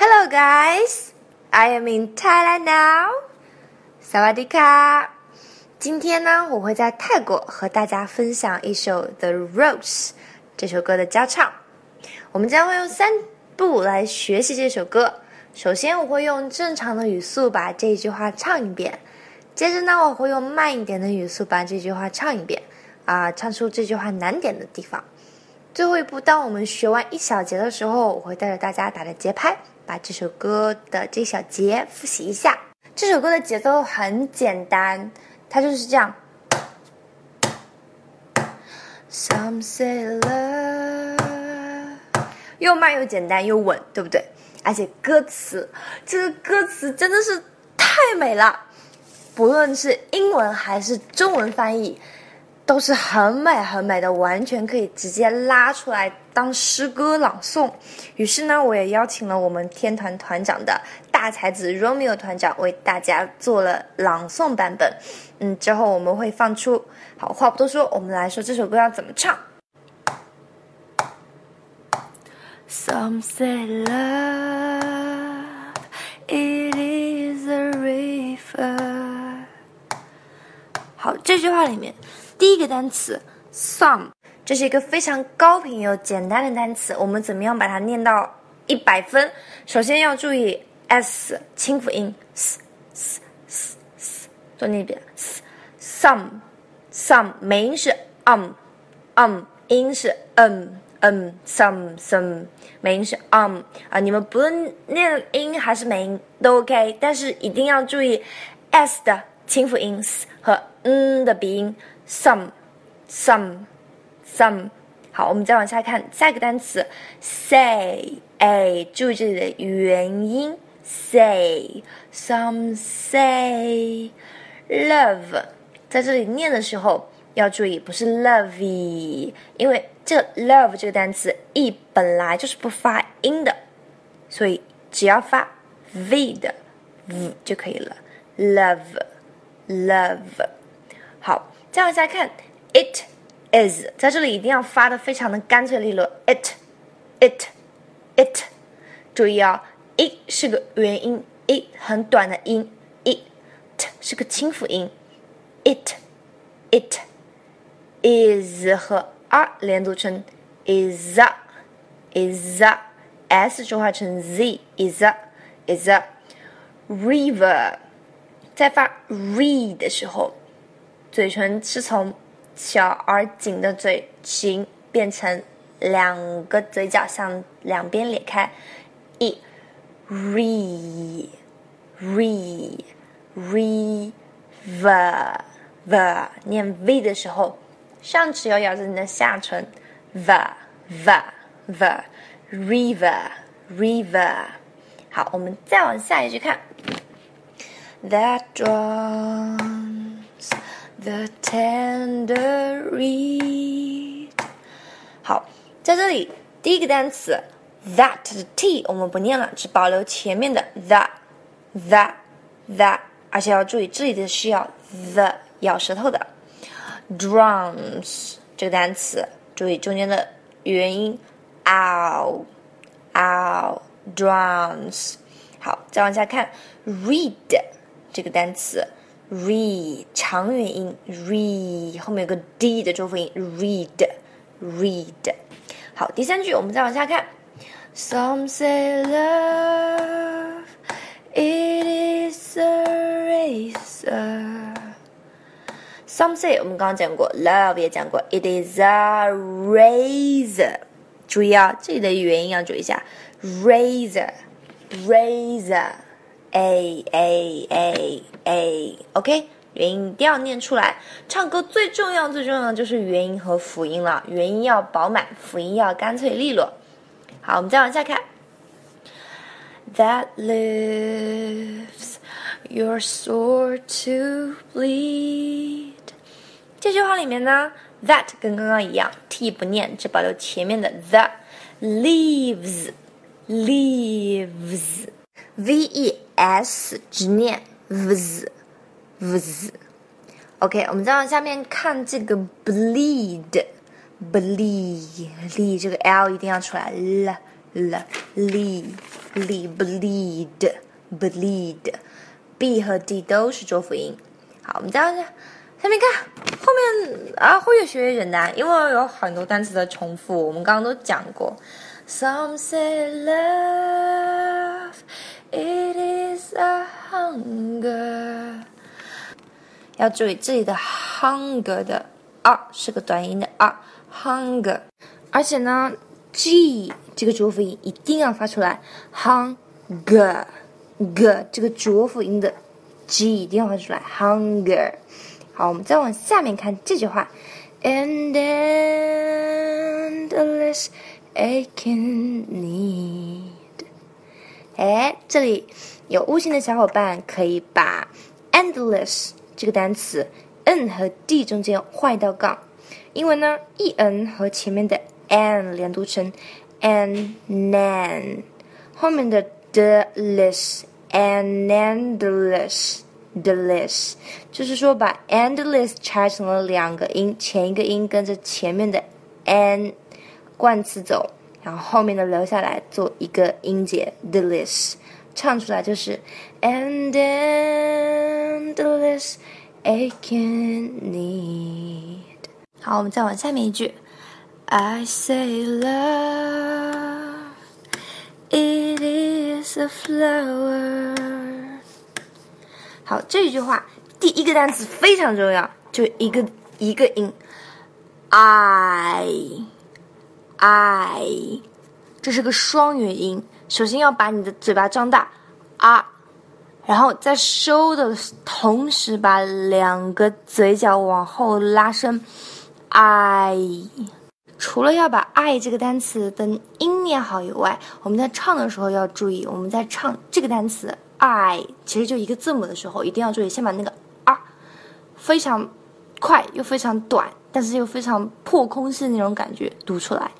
Hello, guys. I am in Thailand now. 萨瓦迪卡。今天呢，我会在泰国和大家分享一首《The Rose》这首歌的教唱。我们将会用三步来学习这首歌。首先，我会用正常的语速把这句话唱一遍。接着呢，我会用慢一点的语速把这句话唱一遍。啊，唱出这句话难点的地方。最后一步，当我们学完一小节的时候，我会带着大家打着节拍，把这首歌的这小节复习一下。这首歌的节奏很简单，它就是这样。Some say love，又慢又简单又稳，对不对？而且歌词，这个歌词真的是太美了，不论是英文还是中文翻译。都是很美很美的，完全可以直接拉出来当诗歌朗诵。于是呢，我也邀请了我们天团团长的大才子 Romeo 团长为大家做了朗诵版本。嗯，之后我们会放出。好，话不多说，我们来说这首歌要怎么唱。Some say love it is a river。好，这句话里面。第一个单词 some，这是一个非常高频又简单的单词。我们怎么样把它念到一百分？首先要注意 s 清辅音 s s s s，多念一遍 s some some，美音是 um um，音是 um um some some，美音是 um 啊，你们不论念音还是美音都 OK，但是一定要注意 s 的清辅音 s 和嗯的鼻音。Some some some，好，我们再往下看下一个单词 say，哎，注意这里的元音 say some say love，在这里念的时候要注意不是 lovey，因为这个 love 这个单词 e 本来就是不发音的，所以只要发 v 的 v 就可以了。Love love，好。再往下看，it is 在这里一定要发的非常的干脆利落，it，it，it，注意啊，it 是个元音，it 很短的音，it 是个清辅音，it，it is 和 r 连读成 is a，is a，s 转化成 z，is a，is a river，在发 re 的时候。嘴唇是从小而紧的嘴型变成两个嘴角向两边咧开，e re re re v v 念 v 的时候，上齿要咬着你的下唇，v v v river river。好，我们再往下一句看，that drum.。The tender reed。好，在这里第一个单词 that 的 t 我们不念了，只保留前面的 the the the，而且要注意这里的是要 the 咬舌头的。Drums 这个单词，注意中间的元音 ow ow drums。好，再往下看 read 这个单词。Re 长元音 re 后面有个 d 的重复音 read read 好，第三句我们再往下看。Some say love it is a razor. Some say 我们刚刚讲过，love 也讲过，it is a razor。注意啊，这里的元音要注意一下，razor razor。A a a a，OK，元音一定要念出来。唱歌最重要最重要的就是元音和辅音了，元音要饱满，辅音要干脆利落。好，我们再往下看。That leaves your sword to bleed。这句话里面呢，that 跟刚刚一样，t 不念，只保留前面的 the leaves leaves。v e s 只念 vs vs。OK，我们再往下面看这个 bleed bleed，这个 l 一定要出来，l l li li bleed bleed b 和 d 都是浊辅音。好，我们再往下下面看后面啊，会越学越简单，因为有很多单词的重复，我们刚刚都讲过。Some say love it is a hunger，要注意这里的 hunger 的 r 是个短音的 r，hunger，而且呢，g 这个浊辅音一定要发出来，hunger，g 这个浊辅音的 g 一定要发出来，hunger。好，我们再往下面看这句话，and endless aching need。哎，这里有悟性的小伙伴可以把 endless 这个单词 n 和 d 中间画一道杠，因为呢，e n 和前面的 n 连读成 an n n，后面的 the less an endless。endless，就是说把 endless 拆成了两个音，前一个音跟着前面的 n 冠词走，然后后面的留下来做一个音节 deless，唱出来就是 and endless aching need。好，我们再往下面一句，I say love it is a flower。好，这句话第一个单词非常重要，就一个一个音，I i，这是个双元音。首先要把你的嘴巴张大啊，然后在收的同时把两个嘴角往后拉伸，i。除了要把 i 这个单词的音念好以外，我们在唱的时候要注意，我们在唱这个单词。I 其实就一个字母的时候，一定要注意，先把那个 R 非常快又非常短，但是又非常破空性那种感觉读出来。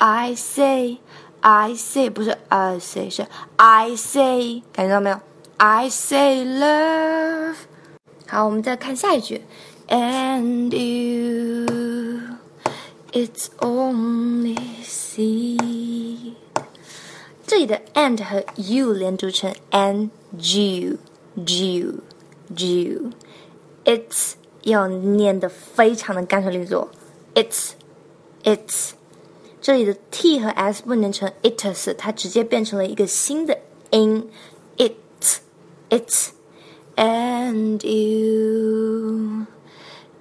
I say, I say 不是 I say 是 I say，感觉到没有？I say love。好，我们再看下一句，And you, it's only see。这里的 and 和 you 连读成 and you you you it's 要念的非常的干脆利索，it's it's 这里的 t 和 s 不念成 it's，它直接变成了一个新的音，it it's and you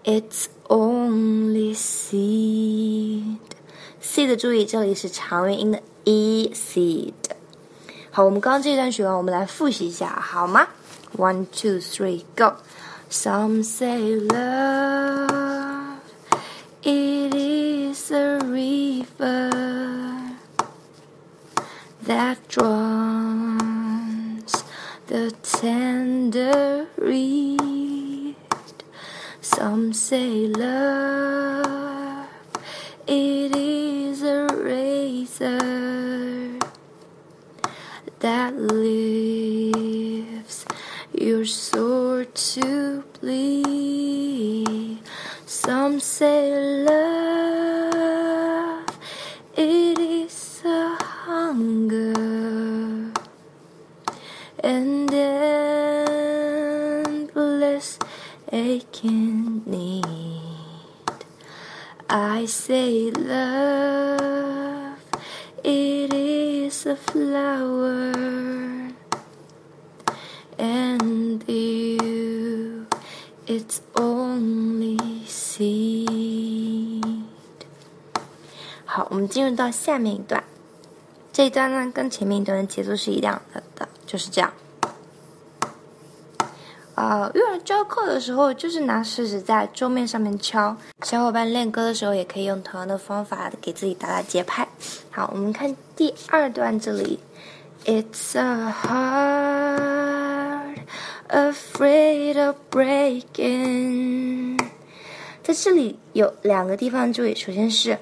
it's only seed seed 的注意，这里是长元音的。e seed。好，我们刚刚这一段学完，我们来复习一下，好吗？One, two, three, go. Some say love it is a river that drowns the tender reed. Some say love it is a razor that leaves your sword to bleed. Say love, it is a hunger. And endless aching need. I say love, it is a flower. And you it's only 好我们进入到下面一段这一段呢跟前面一段的节奏是一样的就是这样呃，幼儿教课的时候，就是拿食指在桌面上面敲。小伙伴练歌的时候，也可以用同样的方法给自己打打节拍。好，我们看第二段这里，It's a heart afraid of breaking。在这里有两个地方注意，首先是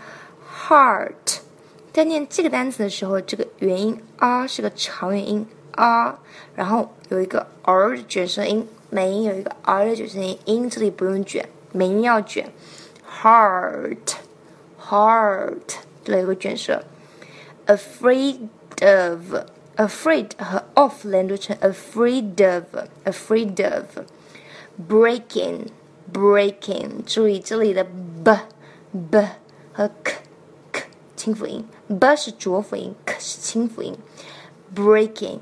heart，在念这个单词的时候，这个元音 r 是个长元音 r，然后有一个 r 的卷舌音。美音有一个 r 的卷舌音，音这里不用卷，美音要卷。heart，heart，这里有个卷舌。afraid of。afraid 和 of 连读成 afraid of，afraid of breaking。breaking breaking，注意这里的 b b 和 k k 清辅音，b 是浊辅音，k 是清辅音。breaking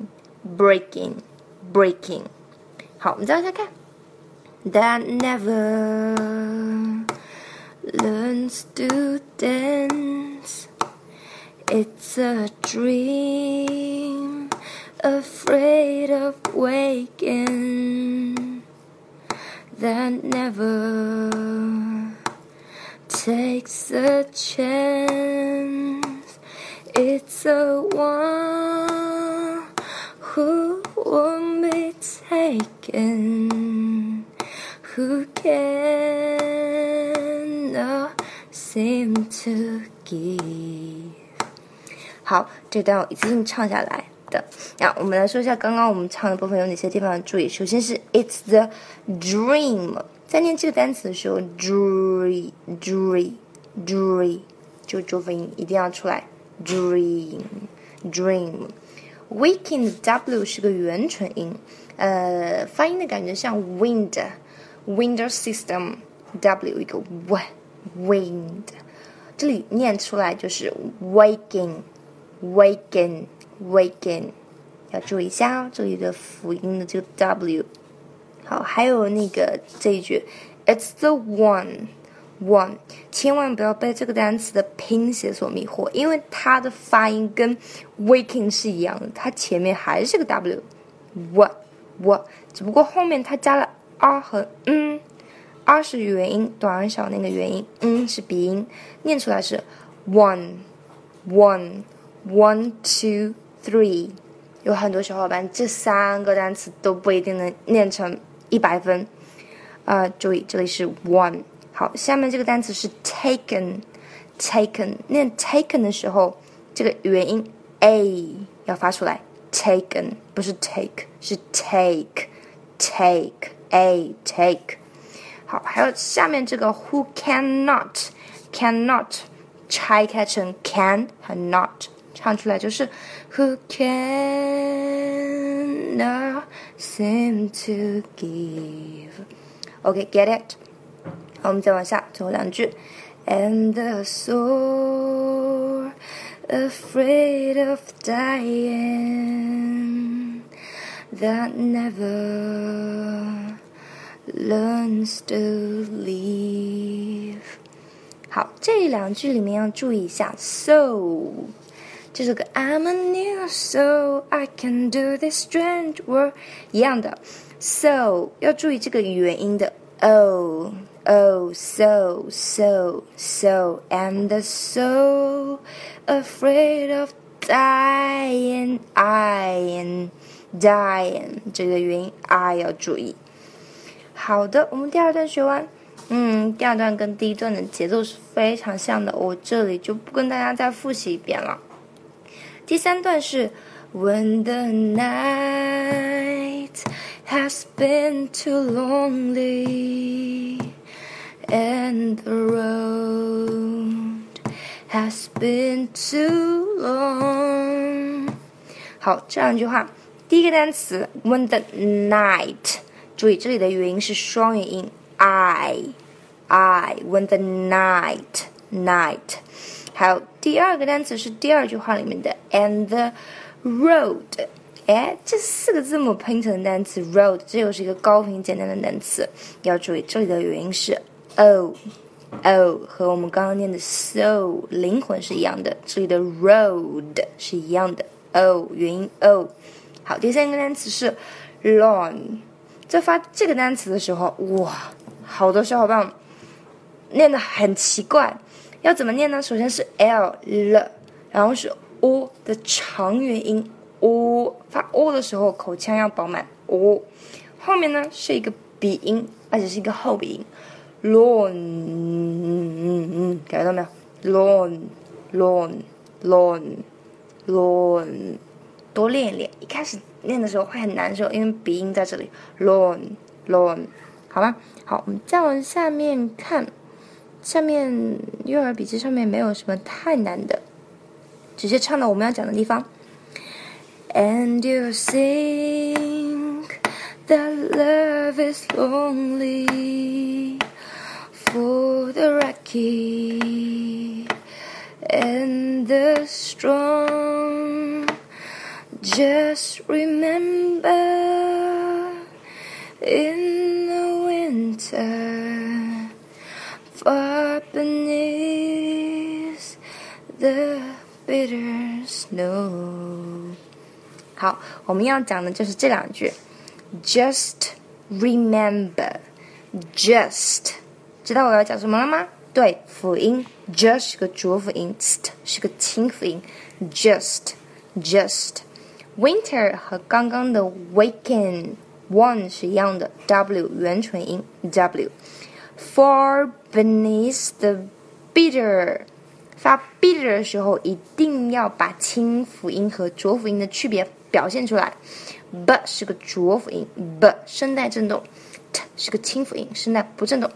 breaking breaking。好，我们再往下看。That never learns to dance. It's a dream, afraid of waking. That never takes a chance. It's a one who won't be taken, who cannot seem to give. 好，这段我一次性唱下来 的。那我们来说一下刚刚我们唱的部分有哪些地方要注意。首先是 It's the dream，在念这个单词的时候，dream，dream，dream，就浊辅音一定要出来，dream，dream。Waking W 是个元唇音，呃，发音的感觉像 wind，wind system W 一个 w，wind，这里念出来就是 waking waking Waking，要注意一下哦，这里的辅音的这个 W。好，还有那个这一句，It's the one。one，千万不要被这个单词的拼写所迷惑，因为它的发音跟 waking 是一样的，它前面还是个 w，w w，只不过后面它加了 r 和 n，r 是元音，短而小那个元音，n 是鼻音，念出来是 one one one two three。有很多小伙伴这三个单词都不一定能念成一百分，啊，注意这里是 one。好，下面这个单词是 taken，taken，念 taken 的时候，这个元音 a 要发出来，taken 不是 take，是 take，take a take。好，还有下面这个 who cannot，cannot 拆开成 can 和 not，唱出来就是 who cannot seem to give。OK，get it？好，我们再往下，最后两句。And the soul afraid of dying that never learns to live。好，这两句里面要注意一下，so 这是个 I'm a new soul, I can do this strange world 一样的，so 要注意这个元音的 o o so, so, so, and so afraid of dying, dying, dying，这个元音 I 要注意。好的，我们第二段学完。嗯，第二段跟第一段的节奏是非常像的，我这里就不跟大家再复习一遍了。第三段是 When the night has been too lonely and the road has been too long。好，这两句话，第一个单词 when the night，注意这里的元音是双元音 i i when the night night。还有 第二个单词是第二句话里面的 and the road。哎，这四个字母拼成的单词 road，这又是一个高频简单的单词，要注意这里的元音是 o o 和我们刚刚念的 so 灵魂是一样的，这里的 road 是一样的 o 元音 o。好，第三个单词是 lawn。在发这个单词的时候，哇，好多小伙伴念的很奇怪，要怎么念呢？首先是 l l，然后是 o 的长元音 o，发 o 的时候口腔要饱满 o，后面呢是一个鼻音，而且是一个后鼻音。lawn，嗯嗯嗯，感觉到没有？lown，lown，lown，lown，多练一练。一开始念的时候会很难受，因为鼻音在这里。lown，lown，好吗？好，我们再往下面看，下面幼儿笔记上面没有什么太难的。 直接唱到我们要讲的地方。And you think that love is lonely for the lucky and the strong. Just remember in the winter, far beneath the bitter snow. 好，我们要讲的就是这两句，just remember，just，知道我要讲什么了吗？对，辅音，just 是个浊辅音，st 是个清辅音，just，just。Winter 和刚刚的 waken one 是一样的，w 元唇音 w。Far Beneath the bitter，发 bitter 的时候一定要把清辅音和浊辅音的区别表现出来。b 是个浊辅音，b 声带振动；t 是个清辅音，声带不振动。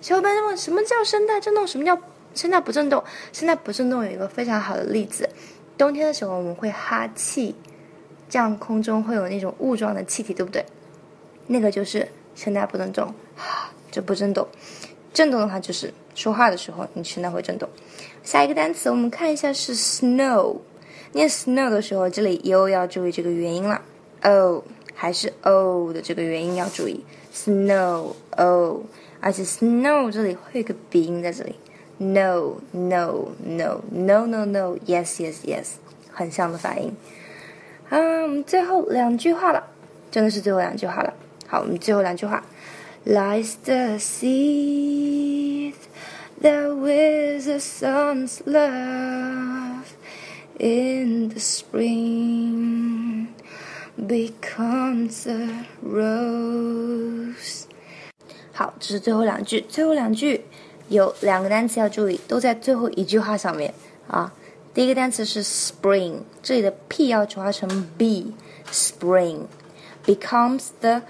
小伙伴们问什么叫声带振动？什么叫声带不振动？声带不振动有一个非常好的例子，冬天的时候我们会哈气。这样空中会有那种雾状的气体，对不对？那个就是声带不振动，就不振动。振动的话就是说话的时候，你声带会振动。下一个单词我们看一下是 snow。念 snow 的时候，这里又要注意这个元音了，o 还是 o 的这个元音要注意。snow o，而且 snow 这里会有个鼻音在这里，no no no no no no，yes yes yes，很像的发音。啊，我们最后两句话了，真的是最后两句话了。好，我们最后两句话 ：Lies the seed that with the sun's love in the spring becomes a rose。好，这是最后两句，最后两句有两个单词要注意，都在最后一句话上面啊。第一个单词是 spring，这里的 p 要转化成 b，spring becomes the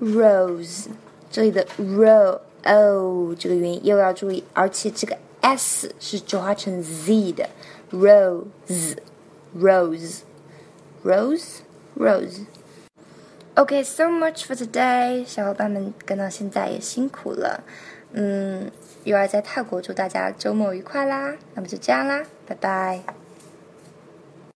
rose， 这里的 ro o 这个元音又要注意，而且这个 s 是转化成 z 的，rose，rose，rose，rose。OK，so much for today，小伙伴们跟到现在也辛苦了，嗯。又要在泰国祝大家周末愉快啦！那么就这样啦，拜拜。